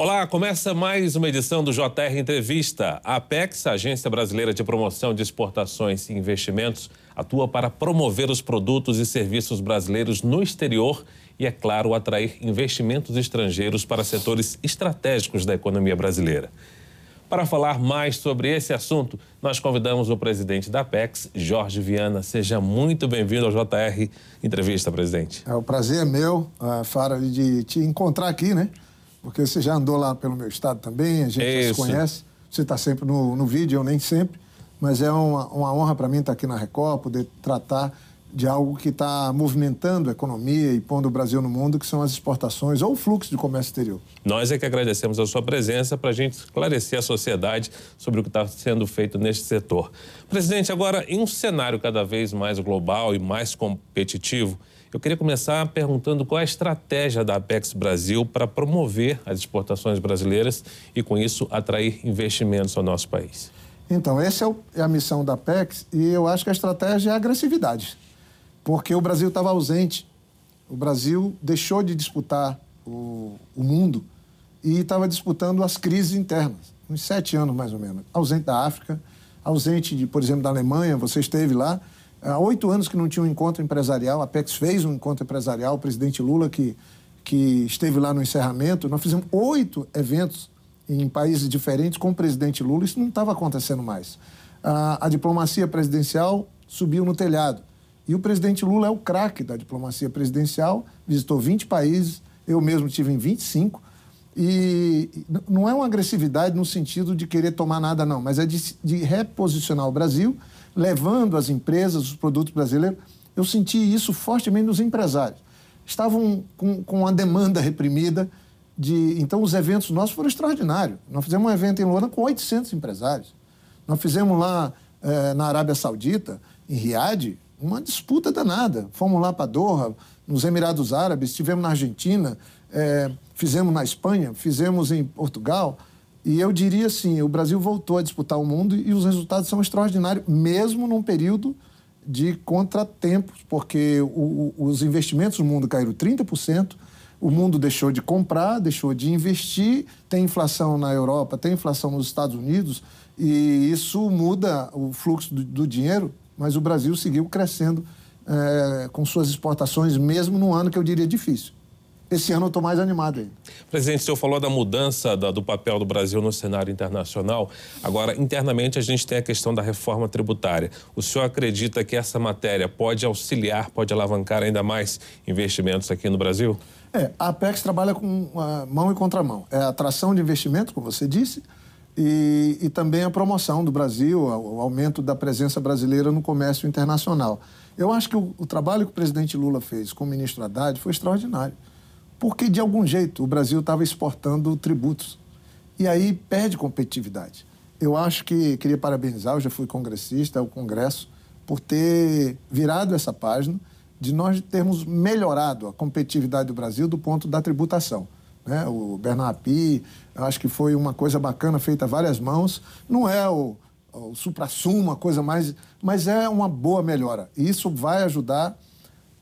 Olá, começa mais uma edição do JR Entrevista. A Apex, a Agência Brasileira de Promoção de Exportações e Investimentos, atua para promover os produtos e serviços brasileiros no exterior e, é claro, atrair investimentos estrangeiros para setores estratégicos da economia brasileira. Para falar mais sobre esse assunto, nós convidamos o presidente da Apex, Jorge Viana. Seja muito bem-vindo ao JR Entrevista, presidente. É, o prazer é meu, uh, Fara, de te encontrar aqui, né? Porque você já andou lá pelo meu estado também, a gente Isso. já se conhece. Você está sempre no, no vídeo, eu nem sempre, mas é uma, uma honra para mim estar tá aqui na Record, poder tratar de algo que está movimentando a economia e pondo o Brasil no mundo, que são as exportações ou o fluxo de comércio exterior. Nós é que agradecemos a sua presença para a gente esclarecer a sociedade sobre o que está sendo feito neste setor. Presidente, agora, em um cenário cada vez mais global e mais competitivo, eu queria começar perguntando qual é a estratégia da Apex Brasil para promover as exportações brasileiras e, com isso, atrair investimentos ao nosso país. Então, essa é, é a missão da Apex e eu acho que a estratégia é a agressividade, porque o Brasil estava ausente. O Brasil deixou de disputar o, o mundo e estava disputando as crises internas, uns sete anos mais ou menos. Ausente da África, ausente, de, por exemplo, da Alemanha, você esteve lá, Há oito anos que não tinha um encontro empresarial, a Apex fez um encontro empresarial, o presidente Lula que, que esteve lá no encerramento. Nós fizemos oito eventos em países diferentes com o presidente Lula, isso não estava acontecendo mais. A, a diplomacia presidencial subiu no telhado. E o presidente Lula é o craque da diplomacia presidencial, visitou 20 países, eu mesmo tive em 25. E não é uma agressividade no sentido de querer tomar nada, não, mas é de, de reposicionar o Brasil levando as empresas, os produtos brasileiros. Eu senti isso fortemente nos empresários. Estavam com, com a demanda reprimida. De, então, os eventos nossos foram extraordinários. Nós fizemos um evento em Luanda com 800 empresários. Nós fizemos lá eh, na Arábia Saudita, em Riad, uma disputa danada. Fomos lá para Doha, nos Emirados Árabes, estivemos na Argentina, eh, fizemos na Espanha, fizemos em Portugal. E eu diria assim, o Brasil voltou a disputar o mundo e os resultados são extraordinários, mesmo num período de contratempos, porque o, o, os investimentos no mundo caíram 30%, o mundo deixou de comprar, deixou de investir, tem inflação na Europa, tem inflação nos Estados Unidos, e isso muda o fluxo do, do dinheiro, mas o Brasil seguiu crescendo é, com suas exportações, mesmo num ano que eu diria difícil esse ano eu estou mais animado ainda. Presidente, o senhor falou da mudança da, do papel do Brasil no cenário internacional. Agora, internamente, a gente tem a questão da reforma tributária. O senhor acredita que essa matéria pode auxiliar, pode alavancar ainda mais investimentos aqui no Brasil? É, a Apex trabalha com uh, mão e contramão. É a atração de investimento, como você disse, e, e também a promoção do Brasil, o aumento da presença brasileira no comércio internacional. Eu acho que o, o trabalho que o presidente Lula fez com o ministro Haddad foi extraordinário porque de algum jeito o Brasil estava exportando tributos. E aí perde competitividade. Eu acho que queria parabenizar, eu já fui congressista, o Congresso, por ter virado essa página de nós termos melhorado a competitividade do Brasil do ponto da tributação. Né? O Bernard Pi, eu acho que foi uma coisa bacana feita a várias mãos. Não é o, o supra-sumo, uma coisa mais... Mas é uma boa melhora. E isso vai ajudar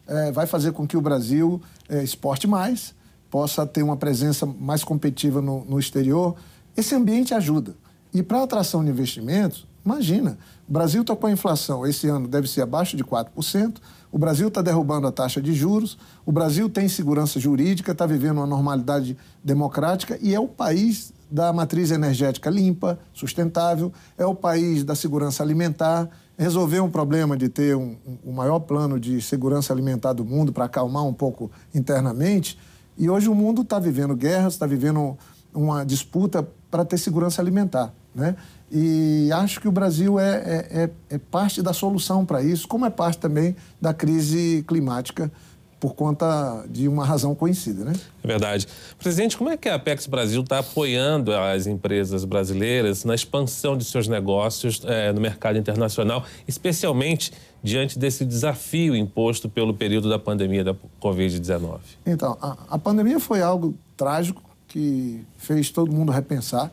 é, vai fazer com que o Brasil é, exporte mais, possa ter uma presença mais competitiva no, no exterior. Esse ambiente ajuda. E para atração de investimentos, imagina, o Brasil está com a inflação, esse ano deve ser abaixo de 4%, o Brasil está derrubando a taxa de juros, o Brasil tem segurança jurídica, está vivendo uma normalidade democrática e é o país da matriz energética limpa, sustentável, é o país da segurança alimentar resolver um problema de ter um, um, o maior plano de segurança alimentar do mundo para acalmar um pouco internamente. E hoje o mundo está vivendo guerras, está vivendo uma disputa para ter segurança alimentar. Né? E acho que o Brasil é, é, é, é parte da solução para isso, como é parte também da crise climática por conta de uma razão conhecida, né? É verdade. Presidente, como é que a Apex Brasil está apoiando as empresas brasileiras na expansão de seus negócios é, no mercado internacional, especialmente diante desse desafio imposto pelo período da pandemia da Covid-19? Então, a, a pandemia foi algo trágico que fez todo mundo repensar.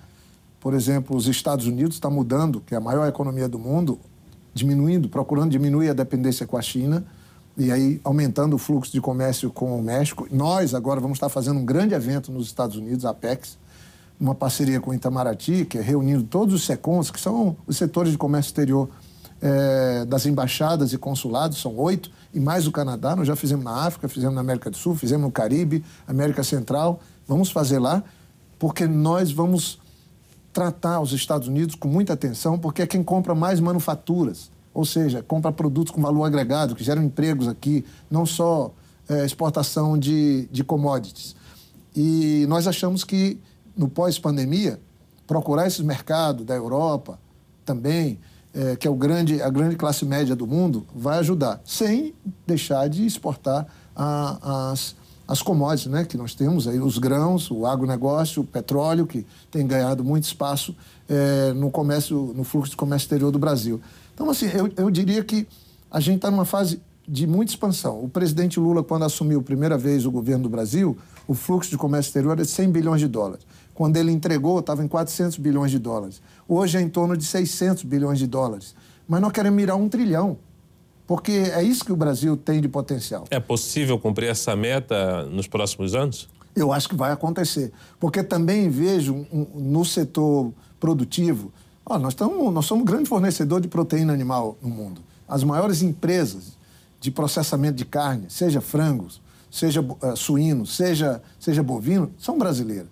Por exemplo, os Estados Unidos está mudando, que é a maior economia do mundo, diminuindo, procurando diminuir a dependência com a China e aí aumentando o fluxo de comércio com o México. Nós agora vamos estar fazendo um grande evento nos Estados Unidos, a Apex. uma parceria com o Itamaraty, que é reunindo todos os SECONs, que são os setores de comércio exterior é, das embaixadas e consulados, são oito, e mais o Canadá. Nós já fizemos na África, fizemos na América do Sul, fizemos no Caribe, América Central. Vamos fazer lá, porque nós vamos tratar os Estados Unidos com muita atenção, porque é quem compra mais manufaturas, ou seja, compra produtos com valor agregado, que geram empregos aqui, não só é, exportação de, de commodities. E nós achamos que, no pós-pandemia, procurar esses mercados da Europa também, é, que é o grande, a grande classe média do mundo, vai ajudar, sem deixar de exportar a, as, as commodities né, que nós temos, aí, os grãos, o agronegócio, o petróleo, que tem ganhado muito espaço é, no comércio, no fluxo de comércio exterior do Brasil. Então, assim, eu, eu diria que a gente está numa fase de muita expansão. O presidente Lula, quando assumiu a primeira vez o governo do Brasil, o fluxo de comércio exterior era de 100 bilhões de dólares. Quando ele entregou, estava em 400 bilhões de dólares. Hoje é em torno de 600 bilhões de dólares. Mas nós queremos mirar um trilhão, porque é isso que o Brasil tem de potencial. É possível cumprir essa meta nos próximos anos? Eu acho que vai acontecer. Porque também vejo um, no setor produtivo, nós, tamo, nós somos um grande fornecedor de proteína animal no mundo. As maiores empresas de processamento de carne, seja frangos, seja uh, suíno, seja, seja bovino, são brasileiras.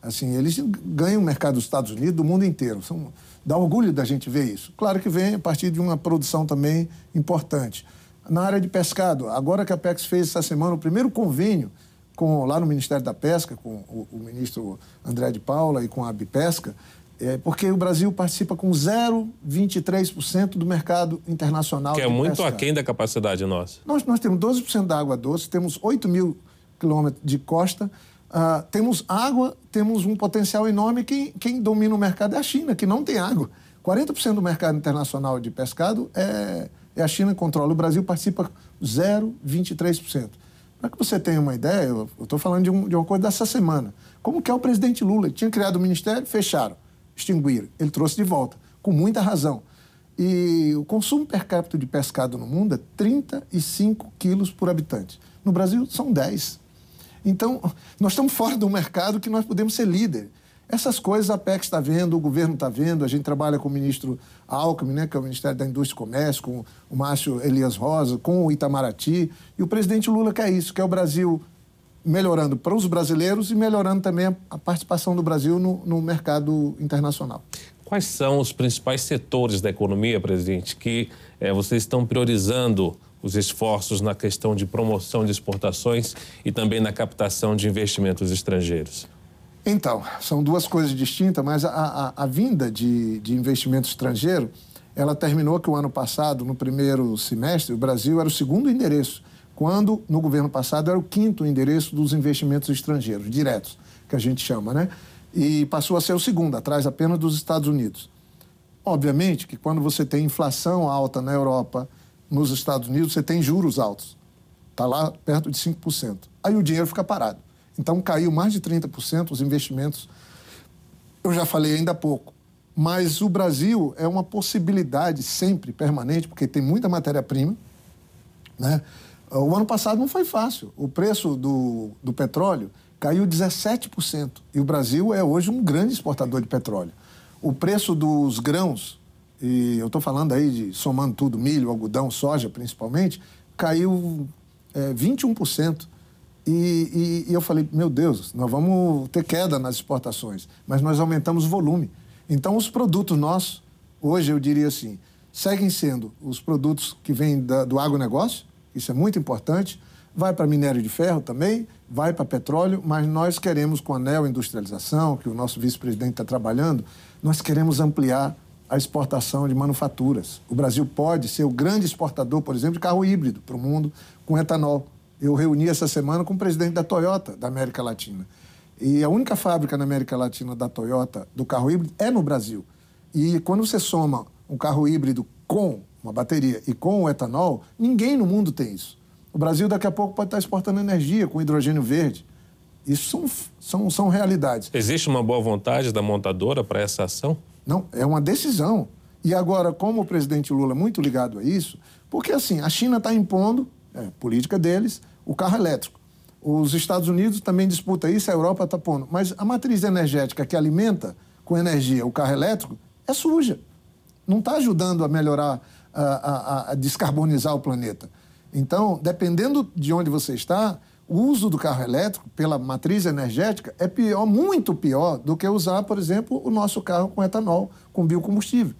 Assim, eles ganham o mercado dos Estados Unidos, do mundo inteiro. São, dá orgulho da gente ver isso. Claro que vem a partir de uma produção também importante. Na área de pescado, agora que a PEX fez essa semana o primeiro convênio com, lá no Ministério da Pesca, com o, o ministro André de Paula e com a Bipesca, é, porque o Brasil participa com 0,23% do mercado internacional. Que é muito pesca. aquém da capacidade nossa. Nós, nós temos 12% da água doce, temos 8 mil quilômetros de costa, uh, temos água, temos um potencial enorme. Quem, quem domina o mercado é a China, que não tem água. 40% do mercado internacional de pescado é, é a China que controla. O Brasil participa 0,23%. Para que você tenha uma ideia, eu estou falando de, um, de uma coisa dessa semana. Como que é o presidente Lula? Ele tinha criado o ministério, fecharam extinguir. Ele trouxe de volta, com muita razão. E o consumo per capita de pescado no mundo é 35 quilos por habitante. No Brasil, são 10. Então, nós estamos fora do mercado que nós podemos ser líder. Essas coisas a PEC está vendo, o governo está vendo, a gente trabalha com o ministro Alckmin, né, que é o Ministério da Indústria e Comércio, com o Márcio Elias Rosa, com o Itamaraty, e o presidente Lula quer isso, quer o Brasil melhorando para os brasileiros e melhorando também a participação do Brasil no, no mercado internacional. Quais são os principais setores da economia, presidente, que é, vocês estão priorizando os esforços na questão de promoção de exportações e também na captação de investimentos estrangeiros? Então, são duas coisas distintas, mas a, a, a vinda de, de investimento estrangeiro, ela terminou que o ano passado, no primeiro semestre, o Brasil era o segundo endereço quando no governo passado era o quinto endereço dos investimentos estrangeiros, diretos, que a gente chama, né? E passou a ser o segundo, atrás apenas dos Estados Unidos. Obviamente que quando você tem inflação alta na Europa, nos Estados Unidos, você tem juros altos. Está lá perto de 5%. Aí o dinheiro fica parado. Então caiu mais de 30% os investimentos. Eu já falei ainda há pouco. Mas o Brasil é uma possibilidade sempre permanente, porque tem muita matéria-prima, né? O ano passado não foi fácil. O preço do, do petróleo caiu 17%. E o Brasil é hoje um grande exportador de petróleo. O preço dos grãos, e eu estou falando aí de somando tudo, milho, algodão, soja principalmente, caiu é, 21%. E, e, e eu falei, meu Deus, nós vamos ter queda nas exportações, mas nós aumentamos o volume. Então, os produtos nossos, hoje eu diria assim, seguem sendo os produtos que vêm da, do agronegócio, isso é muito importante. Vai para minério de ferro também, vai para petróleo, mas nós queremos, com a neoindustrialização, que o nosso vice-presidente está trabalhando, nós queremos ampliar a exportação de manufaturas. O Brasil pode ser o grande exportador, por exemplo, de carro híbrido para o mundo com etanol. Eu reuni essa semana com o presidente da Toyota da América Latina. E a única fábrica na América Latina da Toyota do carro híbrido é no Brasil. E quando você soma um carro híbrido com uma bateria, e com o etanol, ninguém no mundo tem isso. O Brasil daqui a pouco pode estar exportando energia com hidrogênio verde. Isso são, são, são realidades. Existe uma boa vontade da montadora para essa ação? Não, é uma decisão. E agora, como o presidente Lula é muito ligado a isso, porque assim, a China está impondo, é, política deles, o carro elétrico. Os Estados Unidos também disputam isso, a Europa está pondo. Mas a matriz energética que alimenta com energia o carro elétrico é suja. Não está ajudando a melhorar, a, a, descarbonizar o planeta. Então, dependendo de onde você está, o uso do carro elétrico pela matriz energética é pior, muito pior do que usar, por exemplo, o nosso carro com etanol, com biocombustível.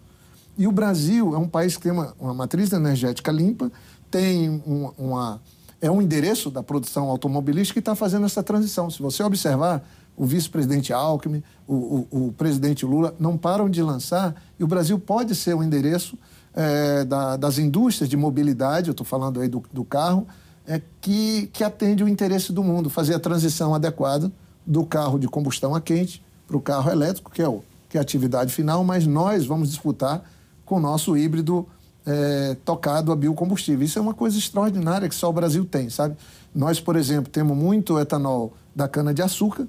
E o Brasil é um país que tem uma, uma matriz energética limpa, tem um, uma é um endereço da produção automobilística que está fazendo essa transição. Se você observar, o vice-presidente Alckmin, o, o, o, presidente Lula não param de lançar e o Brasil pode ser o endereço é, da, das indústrias de mobilidade, eu estou falando aí do, do carro, é, que, que atende o interesse do mundo, fazer a transição adequada do carro de combustão a quente para o carro elétrico, que é, o, que é a atividade final, mas nós vamos disputar com o nosso híbrido é, tocado a biocombustível. Isso é uma coisa extraordinária que só o Brasil tem, sabe? Nós, por exemplo, temos muito etanol da cana-de-açúcar,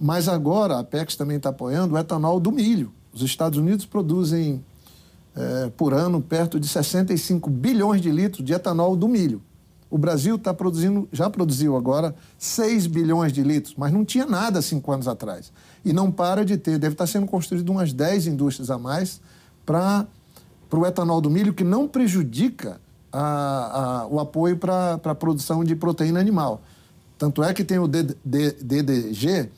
mas agora a Apex também está apoiando o etanol do milho. Os Estados Unidos produzem é, por ano perto de 65 bilhões de litros de etanol do milho. O Brasil está produzindo, já produziu agora 6 bilhões de litros, mas não tinha nada cinco anos atrás. E não para de ter, deve estar sendo construído umas 10 indústrias a mais para para o etanol do milho que não prejudica a, a, o apoio para a produção de proteína animal. Tanto é que tem o DDG,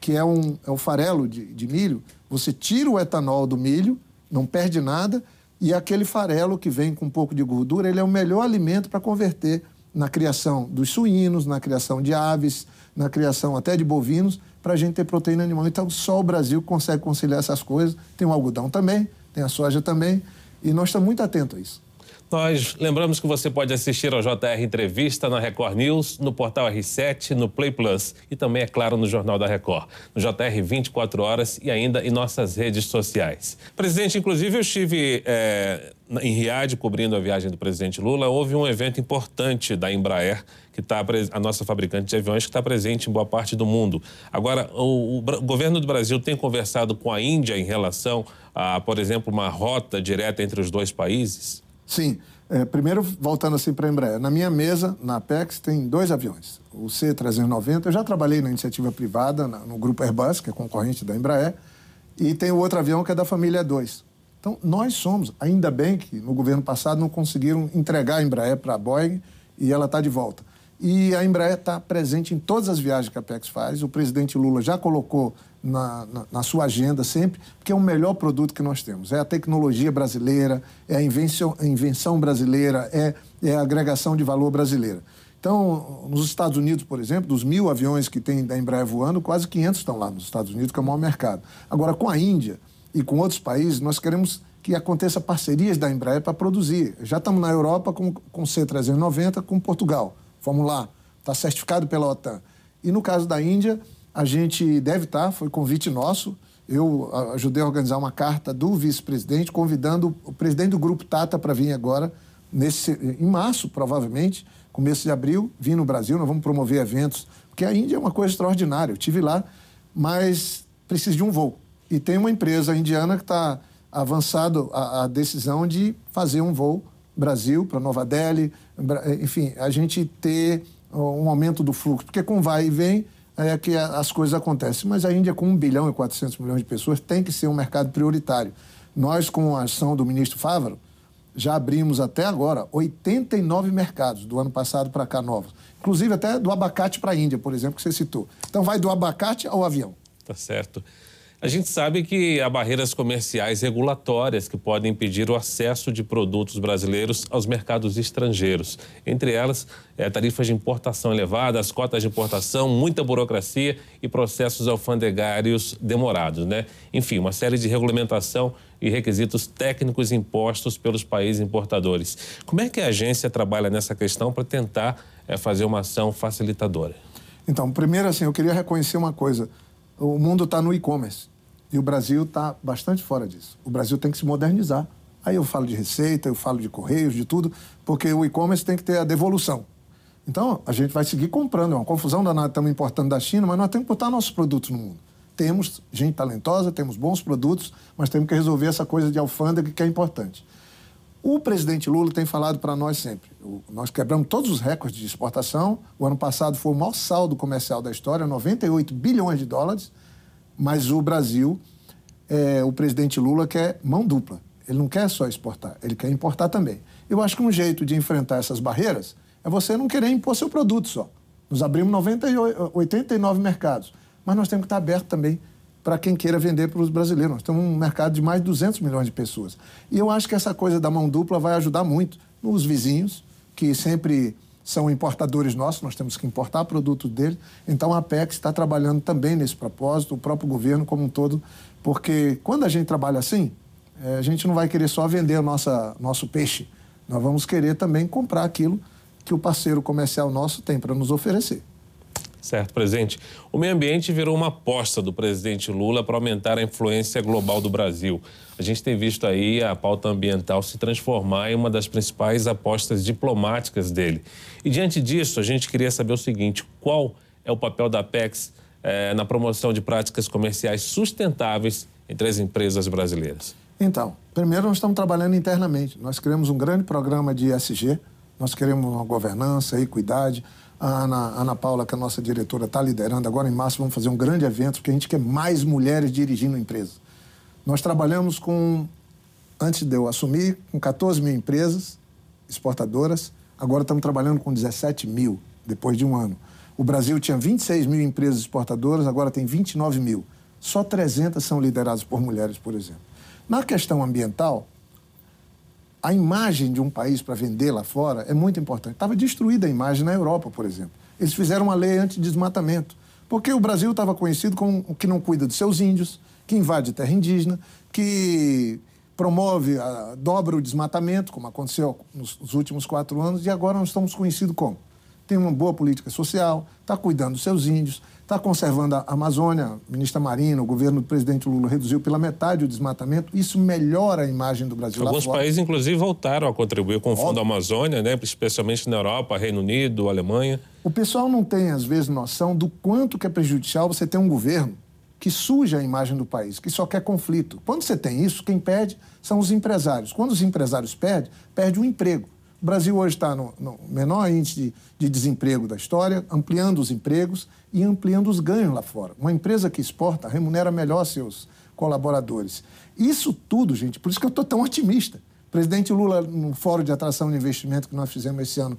que é, um, é o farelo de, de milho. Você tira o etanol do milho, não perde nada, e aquele farelo que vem com um pouco de gordura, ele é o melhor alimento para converter na criação dos suínos, na criação de aves, na criação até de bovinos, para a gente ter proteína animal. Então, só o Brasil consegue conciliar essas coisas. Tem o algodão também, tem a soja também. E nós estamos muito atentos a isso. Nós lembramos que você pode assistir ao JR Entrevista na Record News, no portal R7, no Play Plus e também, é claro, no Jornal da Record, no JR 24 horas e ainda em nossas redes sociais. Presidente, inclusive eu estive é, em Riad cobrindo a viagem do presidente Lula. Houve um evento importante da Embraer, que está a nossa fabricante de aviões que está presente em boa parte do mundo. Agora, o, o, o governo do Brasil tem conversado com a Índia em relação a, por exemplo, uma rota direta entre os dois países? Sim. É, primeiro, voltando assim para a Embraer. Na minha mesa, na Apex, tem dois aviões. O C-390, eu já trabalhei na iniciativa privada, no grupo Airbus, que é concorrente da Embraer, e tem o outro avião que é da família 2. Então, nós somos, ainda bem que no governo passado não conseguiram entregar a Embraer para a Boeing e ela está de volta. E a Embraer está presente em todas as viagens que a Apex faz. O presidente Lula já colocou na, na, na, sua agenda sempre, porque é o melhor produto que nós temos. É a tecnologia brasileira, é a invenção, a invenção brasileira, é, é a agregação de valor brasileira. Então, nos Estados Unidos, por exemplo, dos mil aviões que tem da Embraer voando, quase 500 estão lá nos Estados Unidos, que é o maior mercado. Agora, com a Índia e com outros países, nós queremos que aconteça parcerias da Embraer para produzir. Já estamos na Europa com, com C390, com Portugal. Vamos lá, está certificado pela OTAN. E no caso da Índia, a gente deve estar, foi convite nosso. Eu ajudei a organizar uma carta do vice-presidente convidando o presidente do grupo Tata para vir agora, nesse, em março, provavelmente, começo de abril, vir no Brasil. Nós vamos promover eventos, porque a Índia é uma coisa extraordinária. Eu tive lá, mas precisa de um voo. E tem uma empresa indiana que está avançado a, a decisão de fazer um voo Brasil para Nova Delhi, enfim, a gente ter um aumento do fluxo, porque com vai e vem é que as coisas acontecem. Mas a Índia, com 1 bilhão e 400 milhões de pessoas, tem que ser um mercado prioritário. Nós, com a ação do ministro Fávaro, já abrimos até agora 89 mercados do ano passado para cá novos. Inclusive até do abacate para a Índia, por exemplo, que você citou. Então vai do abacate ao avião. Tá certo. A gente sabe que há barreiras comerciais regulatórias que podem impedir o acesso de produtos brasileiros aos mercados estrangeiros. Entre elas, é, tarifas de importação elevadas, cotas de importação, muita burocracia e processos alfandegários demorados, né? Enfim, uma série de regulamentação e requisitos técnicos impostos pelos países importadores. Como é que a agência trabalha nessa questão para tentar é, fazer uma ação facilitadora? Então, primeiro, assim, eu queria reconhecer uma coisa o mundo está no e-commerce e o Brasil está bastante fora disso. O Brasil tem que se modernizar. Aí eu falo de receita, eu falo de correios, de tudo, porque o e-commerce tem que ter a devolução. Então, a gente vai seguir comprando. É uma confusão danada, estamos importando da China, mas nós temos que botar nossos produtos no mundo. Temos gente talentosa, temos bons produtos, mas temos que resolver essa coisa de alfândega que é importante. O presidente Lula tem falado para nós sempre. Nós quebramos todos os recordes de exportação. O ano passado foi o maior saldo comercial da história, 98 bilhões de dólares. Mas o Brasil, é, o presidente Lula quer mão dupla. Ele não quer só exportar, ele quer importar também. Eu acho que um jeito de enfrentar essas barreiras é você não querer impor seu produto só. Nós abrimos 98, 89 mercados, mas nós temos que estar aberto também para quem queira vender para os brasileiros. Nós temos um mercado de mais de 200 milhões de pessoas. E eu acho que essa coisa da mão dupla vai ajudar muito nos vizinhos, que sempre são importadores nossos, nós temos que importar produtos deles. Então a Apex está trabalhando também nesse propósito, o próprio governo como um todo, porque quando a gente trabalha assim, eh, a gente não vai querer só vender o nossa, nosso peixe, nós vamos querer também comprar aquilo que o parceiro comercial nosso tem para nos oferecer. Certo, presidente. O meio ambiente virou uma aposta do presidente Lula para aumentar a influência global do Brasil. A gente tem visto aí a pauta ambiental se transformar em uma das principais apostas diplomáticas dele. E diante disso, a gente queria saber o seguinte: qual é o papel da Apex eh, na promoção de práticas comerciais sustentáveis entre as empresas brasileiras? Então, primeiro nós estamos trabalhando internamente. Nós criamos um grande programa de ESG, nós queremos uma governança, equidade. A Ana, Ana Paula, que é a nossa diretora, está liderando. Agora, em março, vamos fazer um grande evento, porque a gente quer mais mulheres dirigindo a empresa. Nós trabalhamos com, antes de eu assumir, com 14 mil empresas exportadoras. Agora estamos trabalhando com 17 mil, depois de um ano. O Brasil tinha 26 mil empresas exportadoras, agora tem 29 mil. Só 300 são lideradas por mulheres, por exemplo. Na questão ambiental, a imagem de um país para vender lá fora é muito importante. Estava destruída a imagem na Europa, por exemplo. Eles fizeram uma lei anti-desmatamento, porque o Brasil estava conhecido como o que não cuida dos seus índios, que invade terra indígena, que promove, a, dobra o desmatamento, como aconteceu nos, nos últimos quatro anos, e agora nós estamos conhecidos como? Tem uma boa política social, está cuidando dos seus índios, está conservando a Amazônia, ministra Marina, o governo do presidente Lula reduziu pela metade o desmatamento. Isso melhora a imagem do Brasil Alguns lá fora. países, inclusive, voltaram a contribuir com o Fundo Amazônia, né? especialmente na Europa, Reino Unido, Alemanha. O pessoal não tem, às vezes, noção do quanto que é prejudicial você ter um governo que suja a imagem do país, que só quer conflito. Quando você tem isso, quem perde são os empresários. Quando os empresários perdem, perde o emprego. O Brasil hoje está no, no, menor índice de, de, desemprego da história, ampliando os empregos e ampliando os ganhos lá fora. Uma empresa que exporta remunera melhor seus colaboradores. Isso tudo, gente, por isso que eu estou tão otimista. O presidente Lula, no Fórum de Atração de Investimento que nós fizemos esse ano,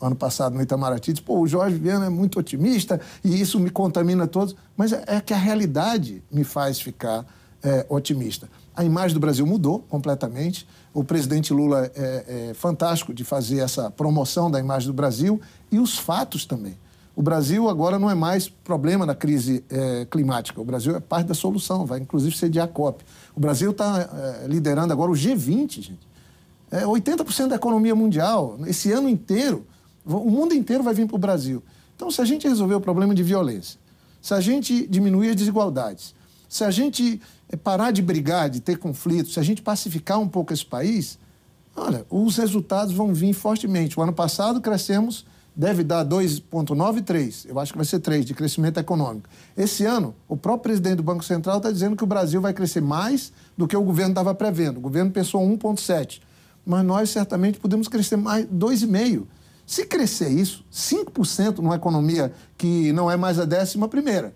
ano passado no Itamaraty, disse, pô, o Jorge Viana é muito otimista e isso me contamina todos. Mas é, é que a realidade me faz ficar é, otimista. A imagem do Brasil mudou completamente. O presidente Lula é, é, fantástico de fazer essa promoção da imagem do Brasil e os fatos também. O Brasil agora não é mais problema da crise é, climática. O Brasil é parte da solução, vai inclusive sediar a COP. O Brasil está é, liderando agora o G20, gente. É 80% da economia mundial. Esse ano inteiro, o mundo inteiro vai vir para o Brasil. Então, se a gente resolver o problema de violência, se a gente diminuir as desigualdades, se a gente é parar de brigar, de ter conflitos, se a gente pacificar um pouco esse país, olha, os resultados vão vir fortemente. O ano passado crescemos, deve dar 2,93, eu acho que vai ser 3 de crescimento econômico. Esse ano, o próprio presidente do Banco Central está dizendo que o Brasil vai crescer mais do que o governo estava prevendo. O governo pensou 1,7, mas nós certamente podemos crescer mais 2,5. Se crescer isso, 5% numa economia que não é mais a décima primeira,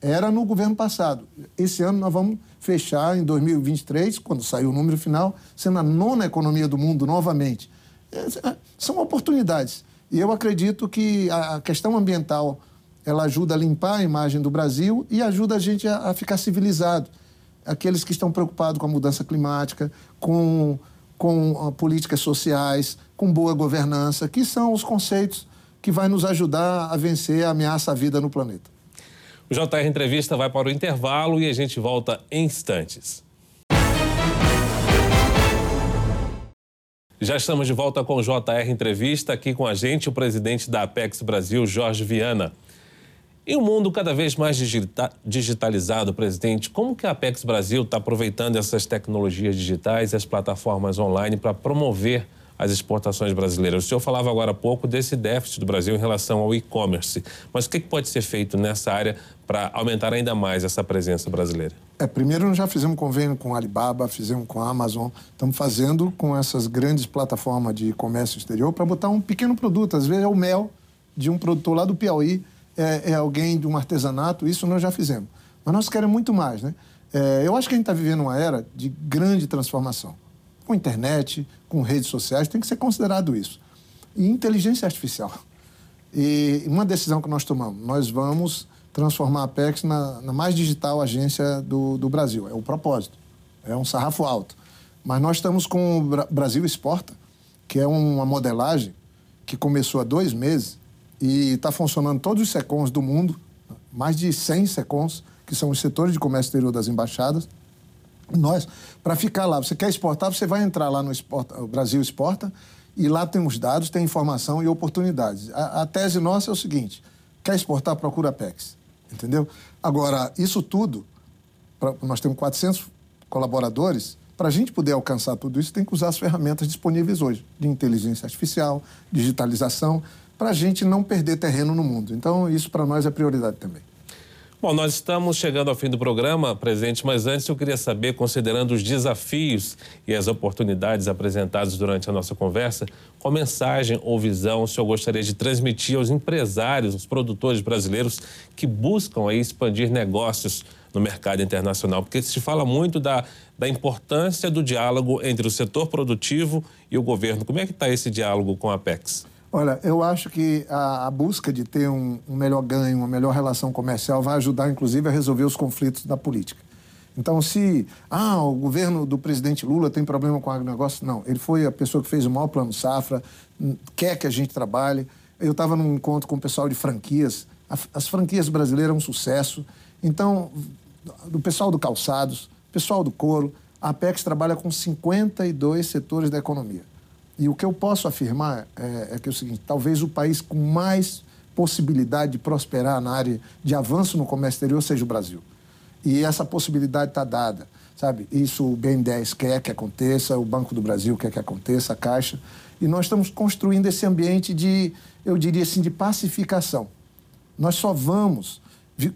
era no governo passado. Esse ano nós vamos fechar em 2023, quando sair o número final, sendo a nona economia do mundo novamente. É, é, são oportunidades. E eu acredito que a questão ambiental ela ajuda a limpar a imagem do Brasil e ajuda a gente a, a ficar civilizado. Aqueles que estão preocupados com a mudança climática, com, com políticas sociais, com boa governança, que são os conceitos que vai nos ajudar a vencer a ameaça à vida no planeta. O JR Entrevista vai para o intervalo e a gente volta em instantes. Já estamos de volta com o JR Entrevista. Aqui com a gente o presidente da Apex Brasil, Jorge Viana. Em um mundo cada vez mais digita digitalizado, presidente, como que a Apex Brasil está aproveitando essas tecnologias digitais e as plataformas online para promover as exportações brasileiras. O senhor falava agora há pouco desse déficit do Brasil em relação ao e-commerce. Mas o que pode ser feito nessa área para aumentar ainda mais essa presença brasileira? É, primeiro, nós já fizemos convênio com a Alibaba, fizemos com a Amazon, estamos fazendo com essas grandes plataformas de comércio exterior para botar um pequeno produto. Às vezes é o mel de um produtor lá do Piauí, é, é alguém de um artesanato, isso nós já fizemos. Mas nós queremos muito mais, né? É, eu acho que a gente está vivendo uma era de grande transformação. Com internet, com redes sociais, tem que ser considerado isso. E inteligência artificial. E uma decisão que nós tomamos, nós vamos transformar a Apex na, na mais digital agência do, do, Brasil. É o propósito. É um sarrafo alto. Mas nós estamos com o Brasil Exporta, que é uma modelagem que começou há dois meses e está funcionando todos os SECONs do mundo, mais de 100 SECONs, que são os setores de comércio exterior das embaixadas. Nós, para ficar lá, você quer exportar, você vai entrar lá no Exporta, Brasil Exporta e lá tem os dados, tem informação e oportunidades. A, a tese nossa é o seguinte: quer exportar, procura a PEX. Entendeu? Agora, isso tudo, pra, nós temos 400 colaboradores, para a gente poder alcançar tudo isso, tem que usar as ferramentas disponíveis hoje, de inteligência artificial, digitalização, para a gente não perder terreno no mundo. Então, isso para nós é prioridade também. Bom, nós estamos chegando ao fim do programa, presidente, mas antes eu queria saber, considerando os desafios e as oportunidades apresentadas durante a nossa conversa, qual mensagem ou visão o senhor gostaria de transmitir aos empresários, aos produtores brasileiros que buscam aí expandir negócios no mercado internacional? Porque se fala muito da, da importância do diálogo entre o setor produtivo e o governo. Como é que está esse diálogo com a Apex? Olha, eu acho que a, a busca de ter um, um, melhor ganho, uma melhor relação comercial vai ajudar, inclusive, a resolver os conflitos da política. Então, se ah, o governo do presidente Lula tem problema com o agronegócio, não. Ele foi a pessoa que fez o maior plano safra, hum, quer que a gente trabalhe. Eu estava num encontro com o pessoal de franquias. As franquias brasileiras são um sucesso. Então, do pessoal do calçados, pessoal do couro, a Apex trabalha com 52 setores da economia. E o que eu posso afirmar é, é que é o seguinte: talvez o país com mais possibilidade de prosperar na área de avanço no comércio exterior seja o Brasil. E essa possibilidade está dada, sabe? Isso o BN10 quer que aconteça, o Banco do Brasil quer que aconteça, a Caixa. E nós estamos construindo esse ambiente de, eu diria assim, de pacificação. Nós só vamos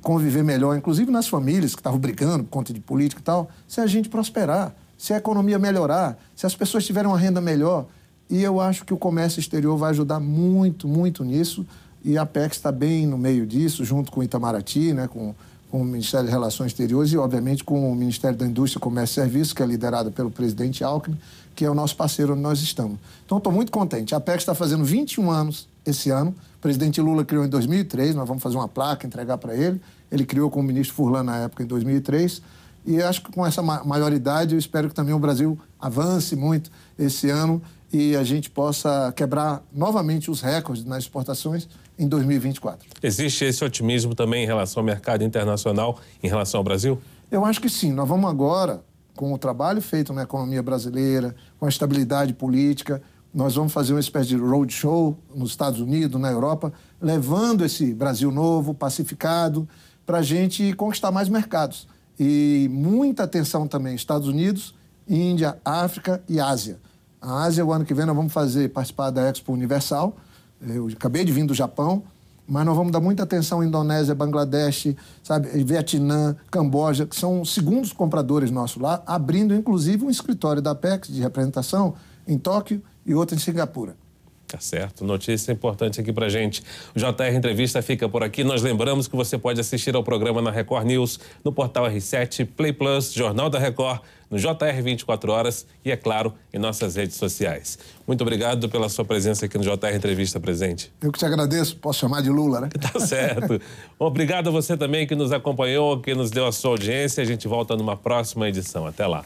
conviver melhor, inclusive nas famílias que estavam brigando por conta de política e tal, se a gente prosperar, se a economia melhorar, se as pessoas tiverem uma renda melhor. E eu acho que o comércio exterior vai ajudar muito, muito nisso. E a Apex está bem no meio disso, junto com o Itamaraty, né, com, com o Ministério de Relações Exteriores e, obviamente, com o Ministério da Indústria, Comércio e Serviços, que é liderado pelo presidente Alckmin, que é o nosso parceiro onde nós estamos. Então, estou muito contente. A Apex está fazendo 21 anos esse ano. O presidente Lula criou em 2003, nós vamos fazer uma placa, entregar para ele. Ele criou com o ministro Furlan na época, em 2003. E acho que com essa maioridade, eu espero que também o Brasil avance muito esse ano e a gente possa quebrar novamente os recordes nas exportações em 2024. Existe esse otimismo também em relação ao mercado internacional, em relação ao Brasil? Eu acho que sim. Nós vamos agora, com o trabalho feito na economia brasileira, com a estabilidade política, nós vamos fazer uma espécie de roadshow nos Estados Unidos, na Europa, levando esse Brasil novo, pacificado, para a gente conquistar mais mercados. E muita atenção também, Estados Unidos, Índia, África e Ásia. A Ásia, o ano que vem, nós vamos fazer, participar da Expo Universal. Eu acabei de vir do Japão, mas nós vamos dar muita atenção à Indonésia, Bangladesh, sabe, Vietnã, Camboja, que são segundos compradores nossos lá, abrindo inclusive um escritório da Apex de representação em Tóquio e outro em Singapura. Tá certo. Notícia importante aqui pra gente. O JR Entrevista fica por aqui. Nós lembramos que você pode assistir ao programa na Record News, no portal R7, Play Plus, Jornal da Record, no JR 24 Horas e, é claro, em nossas redes sociais. Muito obrigado pela sua presença aqui no JR Entrevista presente. Eu que te agradeço. Posso chamar de Lula, né? Tá certo. obrigado a você também que nos acompanhou, que nos deu a sua audiência. A gente volta numa próxima edição. Até lá.